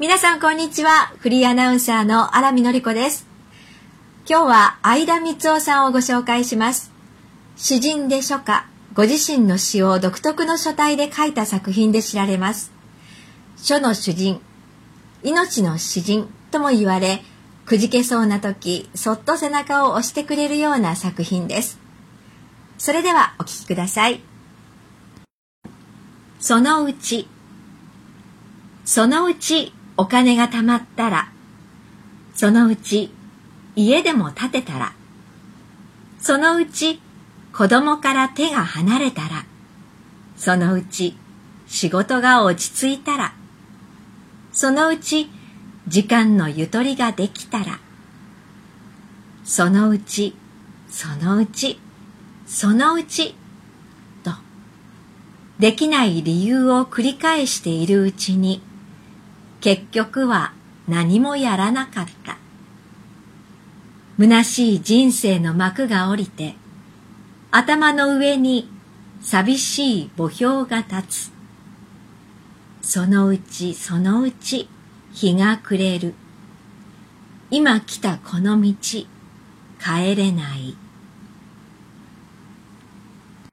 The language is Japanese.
皆さんこんにちは。フリーアナウンサーの荒見のりこです。今日は相田光夫さんをご紹介します。詩人で書家、ご自身の詩を独特の書体で書いた作品で知られます。書の主人、命の詩人とも言われ、くじけそうな時、そっと背中を押してくれるような作品です。それではお聴きください。そのうち、そのうちお金が貯まったら、そのうち家でも建てたら、そのうち子供から手が離れたら、そのうち仕事が落ち着いたら、そのうち時間のゆとりができたら、そのうち、そのうち、そのうち、と、できない理由を繰り返しているうちに、結局は何もやらなかった。虚しい人生の幕が降りて、頭の上に寂しい墓標が立つ。そのうちそのうち日が暮れる。今来たこの道、帰れない。